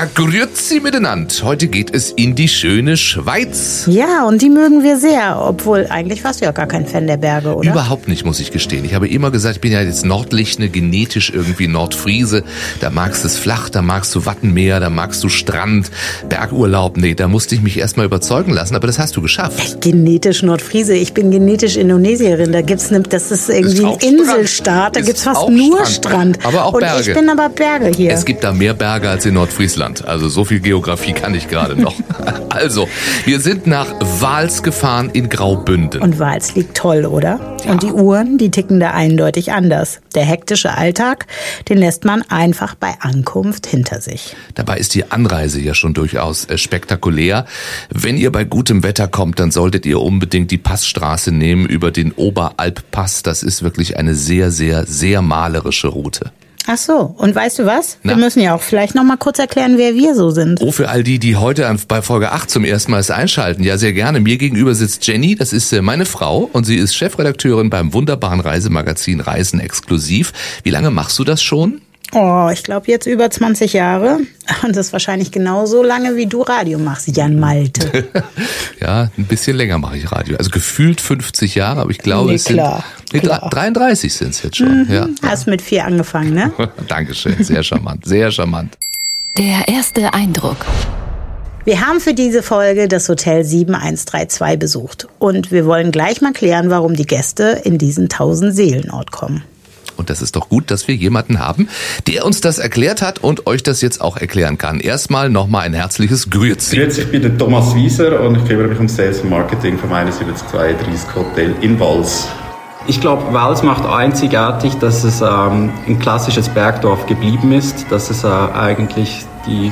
Ja, grüezi miteinander. Heute geht es in die schöne Schweiz. Ja, und die mögen wir sehr, obwohl eigentlich warst du ja gar kein Fan der Berge, oder? Überhaupt nicht, muss ich gestehen. Ich habe immer gesagt, ich bin ja jetzt Nordlichne, genetisch irgendwie Nordfriese. Da magst du es flach, da magst du Wattenmeer, da magst du Strand, Bergurlaub. Nee, da musste ich mich erstmal überzeugen lassen, aber das hast du geschafft. Genetisch Nordfriese, ich bin genetisch Indonesierin. Da gibt's ne, das ist irgendwie ein Inselstaat, da Ist gibt's fast nur Strand. Strand. Aber auch und Berge. ich bin aber Berge hier. Es gibt da mehr Berge als in Nordfriesland. Also so viel Geografie kann ich gerade noch. Also, wir sind nach Wals gefahren in Graubünden. Und Wals liegt toll, oder? Und die Uhren, die ticken da eindeutig anders. Der hektische Alltag, den lässt man einfach bei Ankunft hinter sich. Dabei ist die Anreise ja schon durchaus äh, spektakulär. Wenn ihr bei gutem Wetter kommt, dann solltet ihr unbedingt die Passstraße nehmen über den Oberalppass. Das ist wirklich eine sehr, sehr, sehr malerische Route. Ach so, und weißt du was? Na? Wir müssen ja auch vielleicht noch mal kurz erklären, wer wir so sind. Oh, für all die, die heute bei Folge 8 zum ersten Mal es einschalten, ja sehr gerne. Mir gegenüber sitzt Jenny, das ist äh, meine Frau und sie ist Chefredakteurin beim wunderbaren Reisemagazin Reisen exklusiv. Wie lange machst du das schon? Oh, ich glaube jetzt über 20 Jahre. Und das ist wahrscheinlich genauso lange, wie du Radio machst, Jan Malte. Ja, ein bisschen länger mache ich Radio. Also gefühlt 50 Jahre, aber ich glaube, Nee, es sind klar, nee, klar. 33 sind es jetzt schon. Ja. Hast mit vier angefangen, ne? Dankeschön, sehr charmant, sehr charmant. Der erste Eindruck. Wir haben für diese Folge das Hotel 7132 besucht. Und wir wollen gleich mal klären, warum die Gäste in diesen 1000 Seelenort kommen. Und das ist doch gut, dass wir jemanden haben, der uns das erklärt hat und euch das jetzt auch erklären kann. Erstmal nochmal ein herzliches Grüezi. Grüezi, ich bin der Thomas Wieser und ich kümmere mich um Sales und Marketing vom 7132 Hotel in Wals. Ich glaube, Wals macht einzigartig, dass es ähm, ein klassisches Bergdorf geblieben ist, dass es äh, eigentlich die,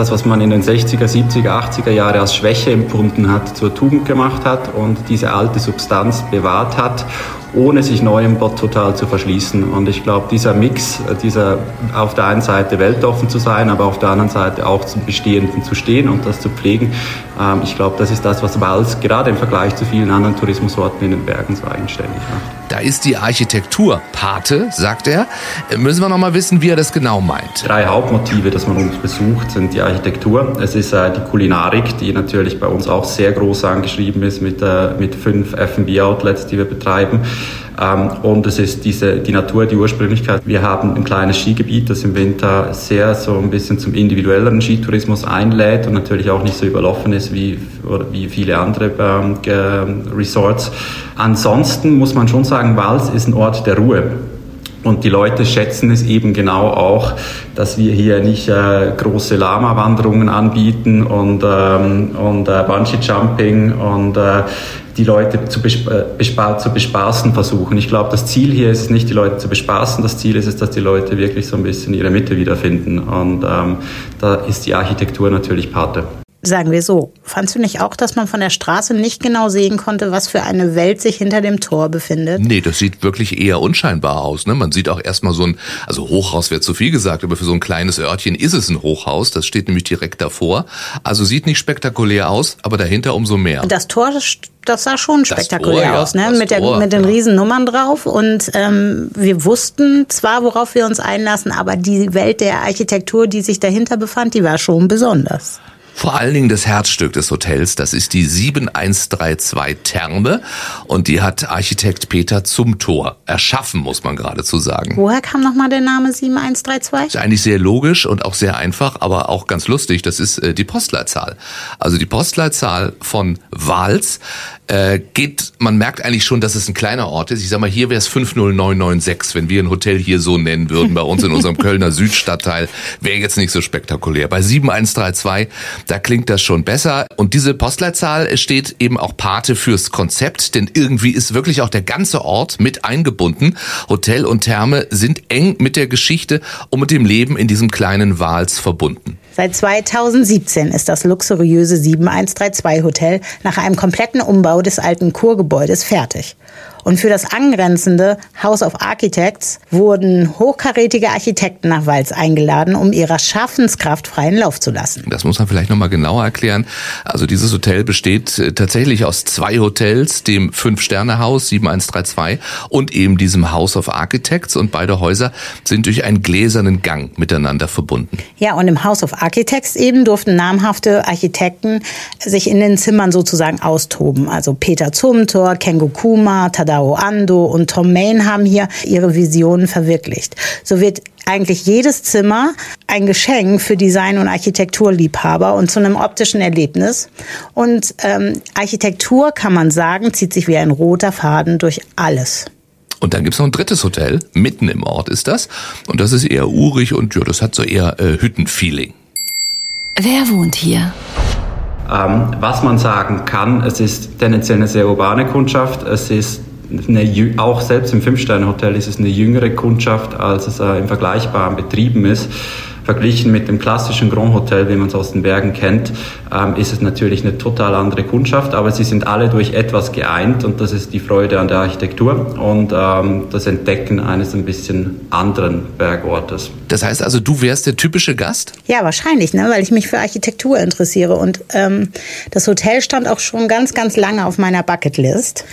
das, was man in den 60er, 70er, 80er Jahre als Schwäche empfunden hat, zur Tugend gemacht hat und diese alte Substanz bewahrt hat, ohne sich neuem total zu verschließen. Und ich glaube, dieser Mix, äh, dieser auf der einen Seite weltoffen zu sein, aber auf der anderen Seite auch zum Bestehenden zu stehen und das zu pflegen, ähm, ich glaube, das ist das, was Wals gerade im Vergleich zu vielen anderen Tourismusorten in den Bergen so eigenständig macht. Da ist die Architektur Pate, sagt er. Äh, Müssen wir nochmal wissen, wie er das genau meint. Drei Hauptmotive, dass man uns besucht, sind die Architektur. Es ist äh, die Kulinarik, die natürlich bei uns auch sehr groß angeschrieben ist mit, äh, mit fünf F&B-Outlets, die wir betreiben. Ähm, und es ist diese, die Natur, die Ursprünglichkeit. Wir haben ein kleines Skigebiet, das im Winter sehr so ein bisschen zum individuelleren Skitourismus einlädt und natürlich auch nicht so überlaufen ist wie, wie viele andere ähm, Resorts. Ansonsten muss man schon sagen, Wals ist ein Ort der Ruhe. Und die Leute schätzen es eben genau auch, dass wir hier nicht äh, große Lama-Wanderungen anbieten und, ähm, und äh, Bungee-Jumping und äh, die Leute zu, besp äh, bespa zu bespaßen versuchen. Ich glaube, das Ziel hier ist es nicht, die Leute zu bespaßen. Das Ziel ist es, dass die Leute wirklich so ein bisschen ihre Mitte wiederfinden. Und ähm, da ist die Architektur natürlich Pate. Sagen wir so. Fandst du nicht auch, dass man von der Straße nicht genau sehen konnte, was für eine Welt sich hinter dem Tor befindet? Nee, das sieht wirklich eher unscheinbar aus. Ne? Man sieht auch erstmal so ein, also Hochhaus wäre zu viel gesagt, aber für so ein kleines Örtchen ist es ein Hochhaus. Das steht nämlich direkt davor. Also sieht nicht spektakulär aus, aber dahinter umso mehr. Das Tor, das sah schon spektakulär Tor, ja. aus, ne? Mit, der, Tor, mit den ja. riesen Nummern drauf. Und ähm, wir wussten zwar, worauf wir uns einlassen, aber die Welt der Architektur, die sich dahinter befand, die war schon besonders. Vor allen Dingen das Herzstück des Hotels, das ist die 7132 Therme und die hat Architekt Peter Zumthor erschaffen, muss man geradezu sagen. Woher kam nochmal der Name 7132? Ist eigentlich sehr logisch und auch sehr einfach, aber auch ganz lustig. Das ist äh, die Postleitzahl. Also die Postleitzahl von Wals äh, geht, man merkt eigentlich schon, dass es ein kleiner Ort ist. Ich sag mal, hier wäre es 50996, wenn wir ein Hotel hier so nennen würden, bei uns in unserem Kölner Südstadtteil, wäre jetzt nicht so spektakulär. Bei 7132, da klingt das schon besser. Und diese Postleitzahl steht eben auch Pate fürs Konzept, denn irgendwie ist wirklich auch der ganze Ort mit eingebunden. Hotel und Therme sind eng mit der Geschichte und mit dem Leben in diesem kleinen Wals verbunden. Seit 2017 ist das luxuriöse 7132 Hotel nach einem kompletten Umbau des alten Kurgebäudes fertig. Und für das angrenzende House of Architects wurden hochkarätige Architekten nach Walz eingeladen, um ihrer Schaffenskraft freien Lauf zu lassen. Das muss man vielleicht nochmal genauer erklären. Also dieses Hotel besteht äh, tatsächlich aus zwei Hotels, dem Fünf-Sterne-Haus 7132 und eben diesem House of Architects. Und beide Häuser sind durch einen gläsernen Gang miteinander verbunden. Ja, und im House of Architects eben durften namhafte Architekten sich in den Zimmern sozusagen austoben. Also Peter Zumthor, Kengo Kuma, Tadao Ando und Tom Main haben hier ihre Visionen verwirklicht. So wird eigentlich jedes Zimmer ein Geschenk für Design- und Architekturliebhaber und zu einem optischen Erlebnis. Und ähm, Architektur, kann man sagen, zieht sich wie ein roter Faden durch alles. Und dann gibt's noch ein drittes Hotel, mitten im Ort ist das. Und das ist eher urig und ja, das hat so eher äh, Hüttenfeeling. Wer wohnt hier? Ähm, was man sagen kann, es ist tendenziell eine sehr urbane Kundschaft. Es ist eine, auch selbst im Fünf-Sterne-Hotel ist es eine jüngere Kundschaft, als es äh, in vergleichbaren Betrieben ist. Verglichen mit dem klassischen Grand Hotel, wie man es aus den Bergen kennt, ähm, ist es natürlich eine total andere Kundschaft, aber sie sind alle durch etwas geeint und das ist die Freude an der Architektur und ähm, das Entdecken eines ein bisschen anderen Bergortes. Das heißt also, du wärst der typische Gast? Ja, wahrscheinlich, ne? weil ich mich für Architektur interessiere. Und ähm, das Hotel stand auch schon ganz, ganz lange auf meiner Bucketlist.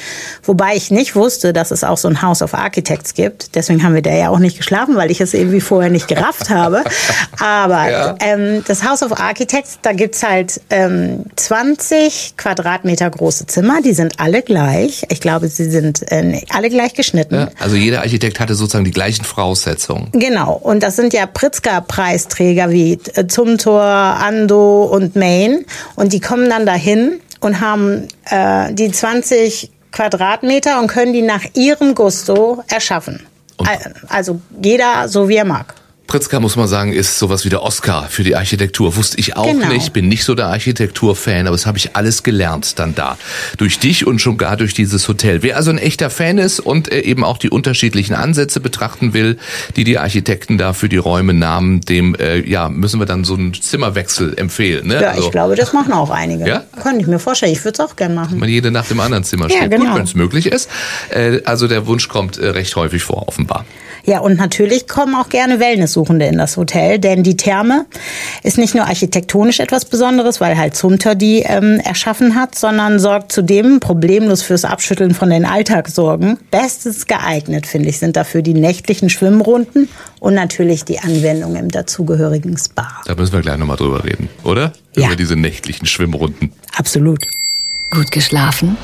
Wobei ich nicht wusste, dass es auch so ein House of Architects gibt. Deswegen haben wir da ja auch nicht geschlafen, weil ich es irgendwie vorher nicht gerafft habe. Aber ja. ähm, das House of Architects, da gibt's halt ähm, 20 Quadratmeter große Zimmer. Die sind alle gleich. Ich glaube, sie sind äh, alle gleich geschnitten. Ja, also jeder Architekt hatte sozusagen die gleichen Voraussetzungen. Genau. Und das sind ja Pritzker-Preisträger wie äh, Zumthor, Ando und Main. Und die kommen dann dahin und haben äh, die 20 Quadratmeter und können die nach ihrem Gusto erschaffen. Und also jeder so wie er mag. Pritzker, muss man sagen, ist sowas wie der Oscar für die Architektur. Wusste ich auch genau. nicht, bin nicht so der Architekturfan, aber das habe ich alles gelernt dann da. Durch dich und schon gar durch dieses Hotel. Wer also ein echter Fan ist und äh, eben auch die unterschiedlichen Ansätze betrachten will, die die Architekten da für die Räume nahmen, dem äh, ja müssen wir dann so einen Zimmerwechsel empfehlen. Ne? Ja, also, ich glaube, das machen auch einige. Ja? Könnte ich mir vorstellen. Ich würde es auch gerne machen. Man jede Nacht im anderen Zimmer steht. Ja, genau. Wenn es möglich ist. Äh, also der Wunsch kommt äh, recht häufig vor, offenbar. Ja, und natürlich kommen auch gerne Wellnesssuchende in das Hotel, denn die Therme ist nicht nur architektonisch etwas Besonderes, weil halt Zumter die ähm, erschaffen hat, sondern sorgt zudem problemlos fürs Abschütteln von den Alltagssorgen. Bestens geeignet, finde ich, sind dafür die nächtlichen Schwimmrunden und natürlich die Anwendung im dazugehörigen Spa. Da müssen wir gleich nochmal drüber reden, oder? Ja. Über diese nächtlichen Schwimmrunden. Absolut. Gut geschlafen?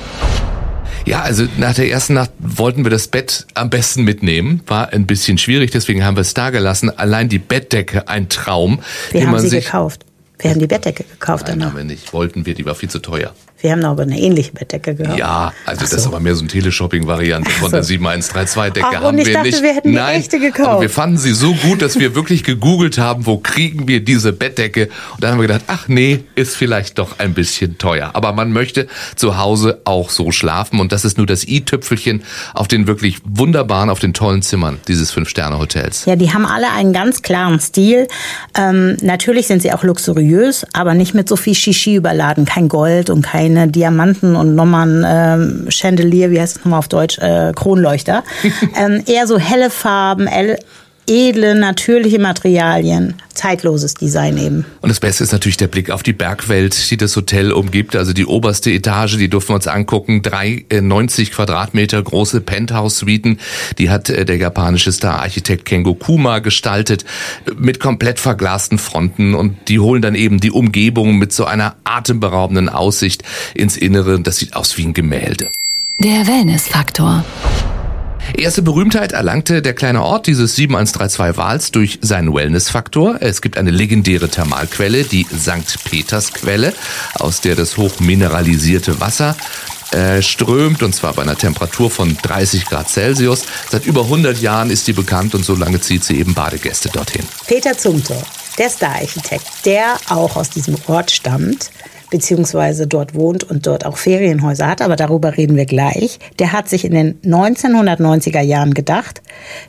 Ja, also nach der ersten Nacht wollten wir das Bett am besten mitnehmen. War ein bisschen schwierig, deswegen haben wir es da gelassen. Allein die Bettdecke, ein Traum. Wir haben sie gekauft. Wir haben die Bettdecke gekauft Nein, danach. haben wir nicht. Wollten wir, die war viel zu teuer. Wir haben aber eine ähnliche Bettdecke gehabt. Ja, also so. das ist aber mehr so eine Teleshopping-Variante von so. der 7132-Decke. Ach, haben und ich wir dachte, nicht. wir hätten Nein, die echte gekauft. Aber wir fanden sie so gut, dass wir wirklich gegoogelt haben, wo kriegen wir diese Bettdecke. Und dann haben wir gedacht, ach nee, ist vielleicht doch ein bisschen teuer. Aber man möchte zu Hause auch so schlafen. Und das ist nur das i-Tüpfelchen auf den wirklich wunderbaren, auf den tollen Zimmern dieses Fünf-Sterne-Hotels. Ja, die haben alle einen ganz klaren Stil. Ähm, natürlich sind sie auch luxuriös, aber nicht mit so viel Shishi überladen. Kein Gold und keine Diamanten und nochmal ein ähm, Chandelier, wie heißt es nochmal auf Deutsch, äh, Kronleuchter. ähm, eher so helle Farben, edle, natürliche Materialien, zeitloses Design eben. Und das Beste ist natürlich der Blick auf die Bergwelt, die das Hotel umgibt. Also die oberste Etage, die durften wir uns angucken. Drei äh, 90 Quadratmeter große Penthouse-Suiten. Die hat äh, der japanische Star-Architekt Kengo Kuma gestaltet. Mit komplett verglasten Fronten. Und die holen dann eben die Umgebung mit so einer atemberaubenden Aussicht ins Innere. Das sieht aus wie ein Gemälde. Der Wellness-Faktor. Erste Berühmtheit erlangte der kleine Ort dieses 7132 Wals durch seinen Wellness-Faktor. Es gibt eine legendäre Thermalquelle, die St. Peters Quelle, aus der das hochmineralisierte Wasser äh, strömt und zwar bei einer Temperatur von 30 Grad Celsius. Seit über 100 Jahren ist die bekannt und so lange zieht sie eben Badegäste dorthin. Peter Zumthor, der Star-Architekt, der auch aus diesem Ort stammt, beziehungsweise dort wohnt und dort auch Ferienhäuser hat, aber darüber reden wir gleich. Der hat sich in den 1990er Jahren gedacht,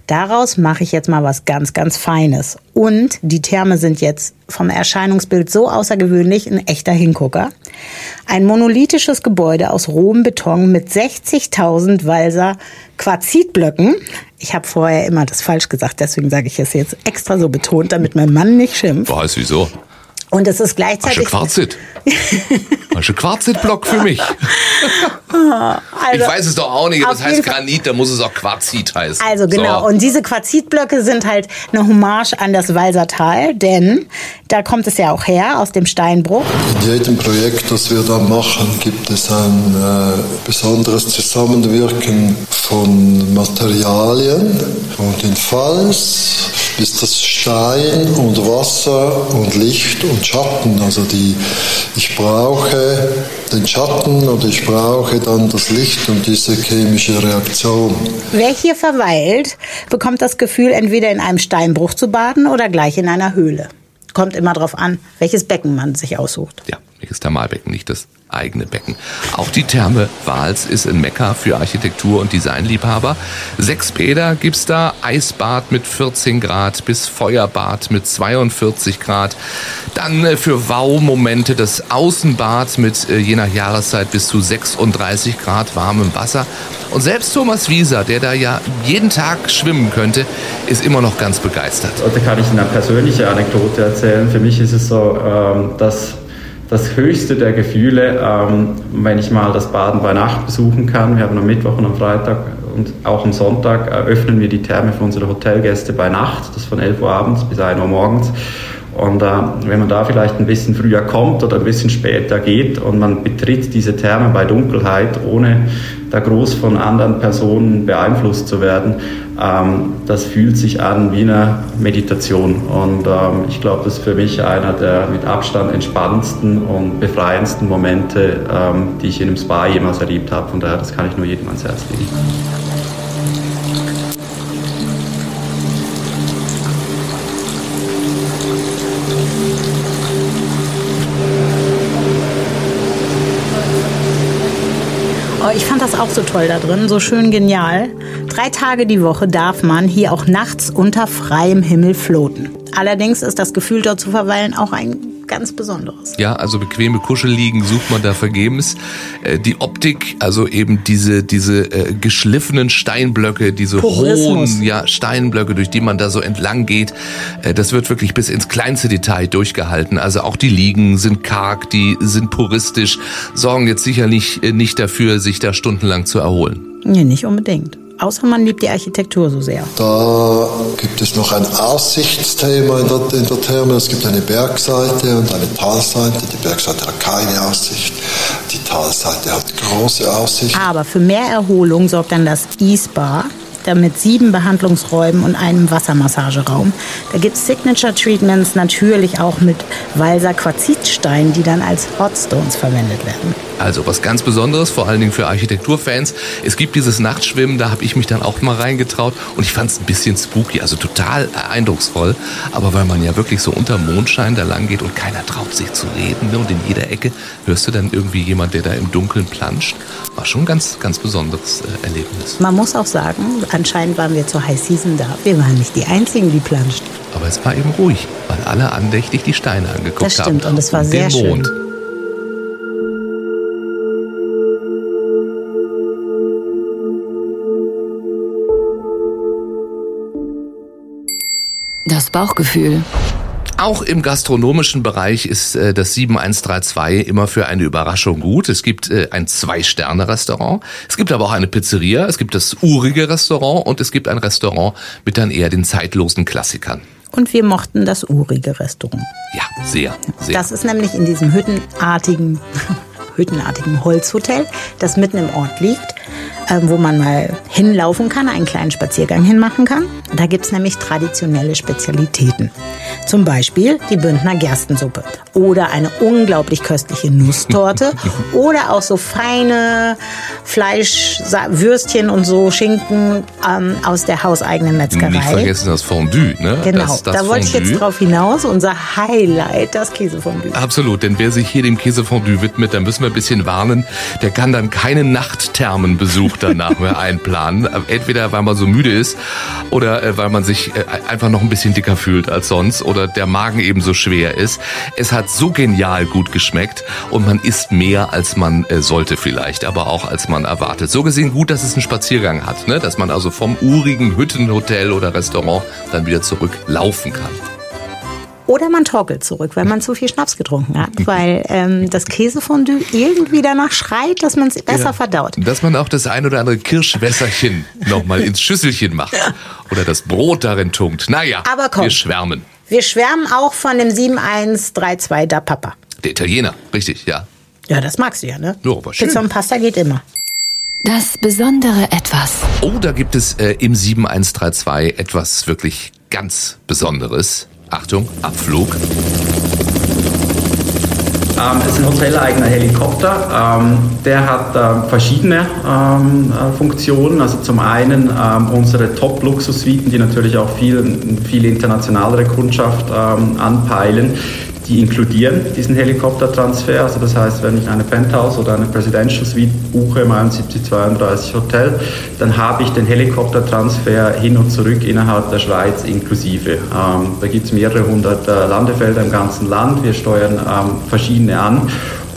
daraus mache ich jetzt mal was ganz, ganz Feines. Und die Therme sind jetzt vom Erscheinungsbild so außergewöhnlich ein echter Hingucker. Ein monolithisches Gebäude aus rohem Beton mit 60.000 Walser Quarzitblöcken. Ich habe vorher immer das falsch gesagt, deswegen sage ich es jetzt extra so betont, damit mein Mann nicht schimpft. Weiß wieso? Und es ist gleichzeitig. Quarzit. Asche Quarzitblock für mich. Also, ich weiß es doch auch nicht. Das heißt Granit, da muss es auch Quarzit heißen. Also genau. So. Und diese Quarzitblöcke sind halt eine Hommage an das Walsertal, denn da kommt es ja auch her aus dem Steinbruch. In jedem Projekt, das wir da machen, gibt es ein äh, besonderes Zusammenwirken von Materialien. Und in Fals ist das Stein und Wasser und Licht und Schatten. Also die, ich brauche den Schatten und ich brauche dann das Licht und diese chemische Reaktion. Wer hier verweilt, bekommt das Gefühl, entweder in einem Steinbruch zu baden oder gleich in einer Höhle. Kommt immer drauf an, welches Becken man sich aussucht. Ja, welches Thermalbecken, nicht das eigene Becken. Auch die Therme Wals ist ein Mekka für Architektur- und Designliebhaber. Sechs Bäder gibt's da, Eisbad mit 14 Grad bis Feuerbad mit 42 Grad. Dann äh, für Wow-Momente das Außenbad mit äh, je nach Jahreszeit bis zu 36 Grad warmem Wasser. Und selbst Thomas Wieser, der da ja jeden Tag schwimmen könnte, ist immer noch ganz begeistert. Und da kann ich eine persönliche Anekdote erzählen. Für mich ist es so, ähm, dass das höchste der Gefühle, ähm, wenn ich mal das Baden bei Nacht besuchen kann. Wir haben am Mittwoch und am Freitag und auch am Sonntag eröffnen wir die Therme für unsere Hotelgäste bei Nacht. Das von 11 Uhr abends bis 1 Uhr morgens. Und äh, wenn man da vielleicht ein bisschen früher kommt oder ein bisschen später geht und man betritt diese Therme bei Dunkelheit, ohne da groß von anderen Personen beeinflusst zu werden, ähm, das fühlt sich an wie eine Meditation. Und ähm, ich glaube, das ist für mich einer der mit Abstand entspannendsten und befreiendsten Momente, ähm, die ich in einem Spa jemals erlebt habe. Von daher, das kann ich nur jedem ans Herz legen. Das auch so toll da drin, so schön genial. Drei Tage die Woche darf man hier auch nachts unter freiem Himmel floaten. Allerdings ist das Gefühl, dort zu verweilen, auch ein ganz besonderes. Ja, also bequeme Kuschelliegen sucht man da vergebens. Äh, die Optik, also eben diese diese äh, geschliffenen Steinblöcke, diese Purismus. hohen ja, Steinblöcke, durch die man da so entlang geht, äh, das wird wirklich bis ins kleinste Detail durchgehalten. Also auch die Liegen sind karg, die sind puristisch, sorgen jetzt sicherlich äh, nicht dafür, sich da stundenlang zu erholen. Nee, nicht unbedingt. Außer man liebt die Architektur so sehr. Da gibt es noch ein Aussichtsthema in der, in der Therme. Es gibt eine Bergseite und eine Talseite. Die Bergseite hat keine Aussicht. Die Talseite hat große Aussicht. Aber für mehr Erholung sorgt dann das E-Spa, da mit sieben Behandlungsräumen und einem Wassermassageraum. Da gibt's Signature Treatments natürlich auch mit Walser Quarzitstein, die dann als Hotstones verwendet werden. Also was ganz Besonderes, vor allen Dingen für Architekturfans. Es gibt dieses Nachtschwimmen, da habe ich mich dann auch mal reingetraut und ich fand es ein bisschen spooky, also total eindrucksvoll. Aber weil man ja wirklich so unter Mondschein da lang geht und keiner traut sich zu reden ne? und in jeder Ecke hörst du dann irgendwie jemand, der da im Dunkeln planscht, war schon ein ganz, ganz besonderes äh, Erlebnis. Man muss auch sagen, anscheinend waren wir zur High Season da. Wir waren nicht die Einzigen, die planschten. Aber es war eben ruhig, weil alle andächtig die Steine angeguckt Das stimmt, haben. und es war den sehr schön. Mond. Das Bauchgefühl. Auch im gastronomischen Bereich ist äh, das 7132 immer für eine Überraschung gut. Es gibt äh, ein Zwei-Sterne-Restaurant, es gibt aber auch eine Pizzeria, es gibt das urige Restaurant und es gibt ein Restaurant mit dann eher den zeitlosen Klassikern. Und wir mochten das urige Restaurant. Ja, sehr, sehr. Das ist nämlich in diesem hüttenartigen, hüttenartigen Holzhotel, das mitten im Ort liegt. Äh, wo man mal hinlaufen kann, einen kleinen Spaziergang hinmachen kann. Da gibt's nämlich traditionelle Spezialitäten. Zum Beispiel die Bündner Gerstensuppe oder eine unglaublich köstliche Nusstorte oder auch so feine Fleischwürstchen und so Schinken ähm, aus der hauseigenen Metzgerei. Nicht vergessen das Fondue, ne? Genau, das, das da wollte ich jetzt drauf hinaus. Unser Highlight, das Käsefondue. Absolut, denn wer sich hier dem Käsefondue widmet, dann müssen wir ein bisschen warnen. Der kann dann keinen Nachtthermenbesuch danach mehr einplanen. Entweder weil man so müde ist oder äh, weil man sich äh, einfach noch ein bisschen dicker fühlt als sonst oder der Magen eben so schwer ist. Es hat so genial gut geschmeckt und man isst mehr, als man äh, sollte vielleicht, aber auch als man erwartet. So gesehen gut, dass es einen Spaziergang hat, ne? dass man also vom urigen Hüttenhotel oder Restaurant dann wieder zurück laufen kann. Oder man torkelt zurück, wenn man zu viel Schnaps getrunken hat, weil ähm, das Käsefondue irgendwie danach schreit, dass man es besser Ja. verdaut. Dass man auch das ein oder andere Kirschwässerchen nochmal ins Schüsselchen macht. Oder das Brot darin tunkt. Naja, Aber komm. wir schwärmen. Wir schwärmen auch von dem 7132 da Papa. Der Italiener, richtig, ja. Ja, das magst du ja, ne? Ja, aber schön. Pizza und Pasta geht immer. Das besondere Etwas. Oh, da gibt es äh, im 7132 etwas wirklich ganz Besonderes. Achtung, Abflug. Ähm, es ist ein hoteleigener Helikopter. Ähm, der hat ähm, verschiedene ähm, äh, Funktionen. Also zum einen ähm, unsere Top-Luxus-Suiten, die natürlich auch viel, viel internationalere Kundschaft ähm, anpeilen. Die inkludieren diesen Helikoptertransfer. Also das heißt, wenn ich eine Penthouse oder eine Presidential Suite buche im 7132 Hotel, dann habe ich den Helikoptertransfer hin und zurück innerhalb der Schweiz inklusive. Ähm, da gibt es mehrere hundert äh, Landefelder im ganzen Land. Wir steuern ähm, verschiedene an.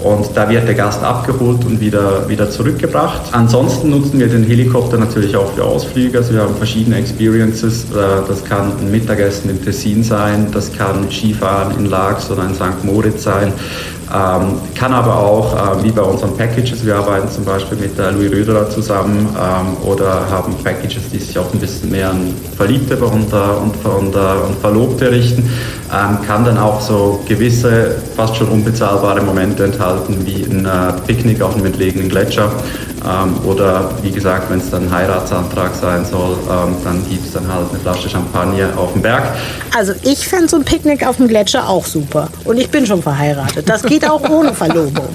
Und da wird der Gast abgeholt und wieder, wieder zurückgebracht. Ansonsten nutzen wir den Helikopter natürlich auch für Ausflüge. Also wir haben verschiedene Experiences. Äh, Das kann ein Mittagessen im Tessin sein, das kann Skifahren in Laax oder in St. Moritz sein. Ähm, kann aber auch, äh, wie bei unseren Packages, wir arbeiten zum Beispiel mit der Louis Röderer zusammen ähm, oder haben Packages, die sich auch ein bisschen mehr an Verliebte und, äh, und, und, äh, und Verlobte richten, ähm, kann dann auch so gewisse, fast schon unbezahlbare Momente enthalten, wie ein äh, Picknick auf einem entlegenen Gletscher oder wie gesagt, wenn es dann ein Heiratsantrag sein soll, ähm, dann gibt es dann halt eine Flasche Champagner auf dem Berg. Also ich fände so ein Picknick auf dem Gletscher auch super. Und ich bin schon verheiratet. Das geht auch ohne Verlobung.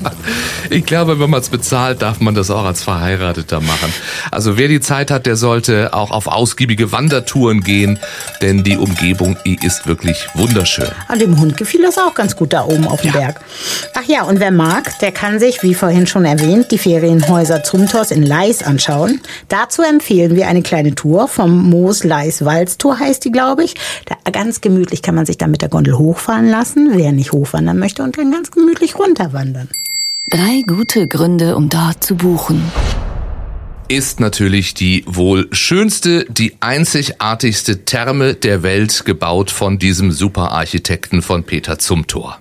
Ich glaube, wenn man es bezahlt, darf man das auch als Verheirateter machen. Also wer die Zeit hat, der sollte auch auf ausgiebige Wandertouren gehen, denn die Umgebung die ist wirklich wunderschön. Und dem Hund gefiel das auch ganz gut da oben auf dem Ja. Berg. Ach ja, und wer mag, der kann sich, wie vorhin schon erwähnt, die Ferienhäuser Zumthors in Leis anschauen. Dazu empfehlen wir eine kleine Tour vom Moos Leis Walztour heißt die, glaube ich. Da, ganz gemütlich kann man sich da mit der Gondel hochfahren lassen, wer nicht hochwandern möchte, und dann ganz gemütlich runterwandern. Drei gute Gründe, um dort zu buchen. ist natürlich die wohl schönste, die einzigartigste Therme der Welt, gebaut von diesem Superarchitekten von Peter Zumthor.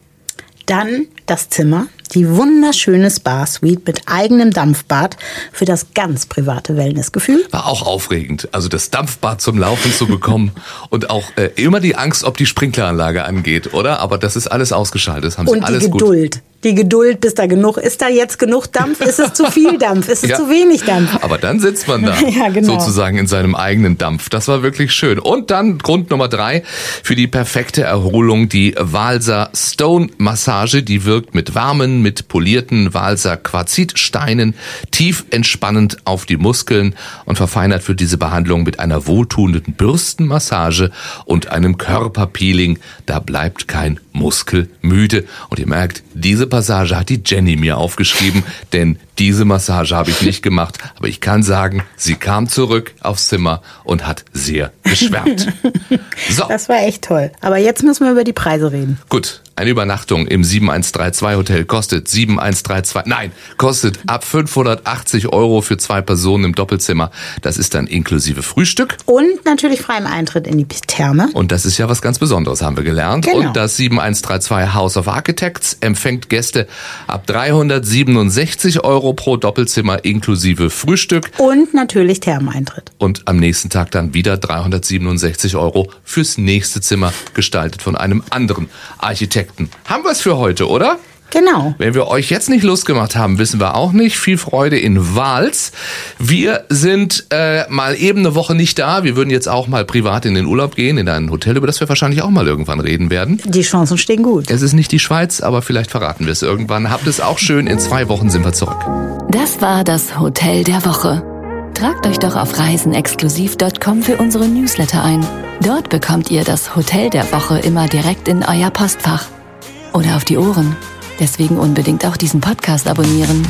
Dann das Zimmer, die wunderschöne Spa-Suite mit eigenem Dampfbad für das ganz private Wellnessgefühl. War auch aufregend, also das Dampfbad zum Laufen zu bekommen und auch äh, immer die Angst, ob die Sprinkleranlage angeht, oder? Aber das ist alles ausgeschaltet, das haben sie Und die alles gut. Geduld. Die Geduld, bis da genug. Ist da jetzt genug Dampf? Ist es zu viel Dampf? Ist es Ja. zu wenig Dampf? Aber dann sitzt man da, Ja, genau. sozusagen in seinem eigenen Dampf. Das war wirklich schön. Und dann Grund Nummer drei für die perfekte Erholung, die Walser Stone Massage. Die wirkt mit warmen, mit polierten Walser Quarzitsteinen tief entspannend auf die Muskeln und verfeinert für diese Behandlung mit einer wohltuenden Bürstenmassage und einem Körperpeeling. Da bleibt kein Muskel müde. Und ihr merkt, diese Passage hat die Jenny mir aufgeschrieben, denn diese Massage habe ich nicht gemacht, aber ich kann sagen, sie kam zurück aufs Zimmer und hat sehr geschwärmt. So, Das war echt toll. Aber jetzt müssen wir über die Preise reden. gut. Eine Übernachtung im 7132 Hotel kostet 7132, nein, kostet ab 580 Euro für zwei Personen im Doppelzimmer. Das ist dann inklusive Frühstück. Und natürlich freiem Eintritt in die Therme. Und das ist ja was ganz Besonderes, haben wir gelernt. Genau. Und das 7132 House of Architects empfängt Gäste ab 367 Euro pro Doppelzimmer inklusive Frühstück. Und natürlich Thermeneintritt. Und am nächsten Tag dann wieder 367 Euro fürs nächste Zimmer, gestaltet von einem anderen Architekten. Haben wir es für heute, oder? Genau. Wenn wir euch jetzt nicht Lust gemacht haben, wissen wir auch nicht. Viel Freude in Wals. Wir sind äh, mal eben eine Woche nicht da. Wir würden jetzt auch mal privat in den Urlaub gehen, in ein Hotel, über das wir wahrscheinlich auch mal irgendwann reden werden. Die Chancen stehen gut. Es ist nicht die Schweiz, aber vielleicht verraten wir es irgendwann. Habt es auch schön. In zwei Wochen sind wir zurück. Das war das Hotel der Woche. Tragt euch doch auf reisenexklusiv.com für unsere Newsletter ein. Dort bekommt ihr das Hotel der Woche immer direkt in euer Postfach. Oder auf die Ohren. Deswegen unbedingt auch diesen Podcast abonnieren.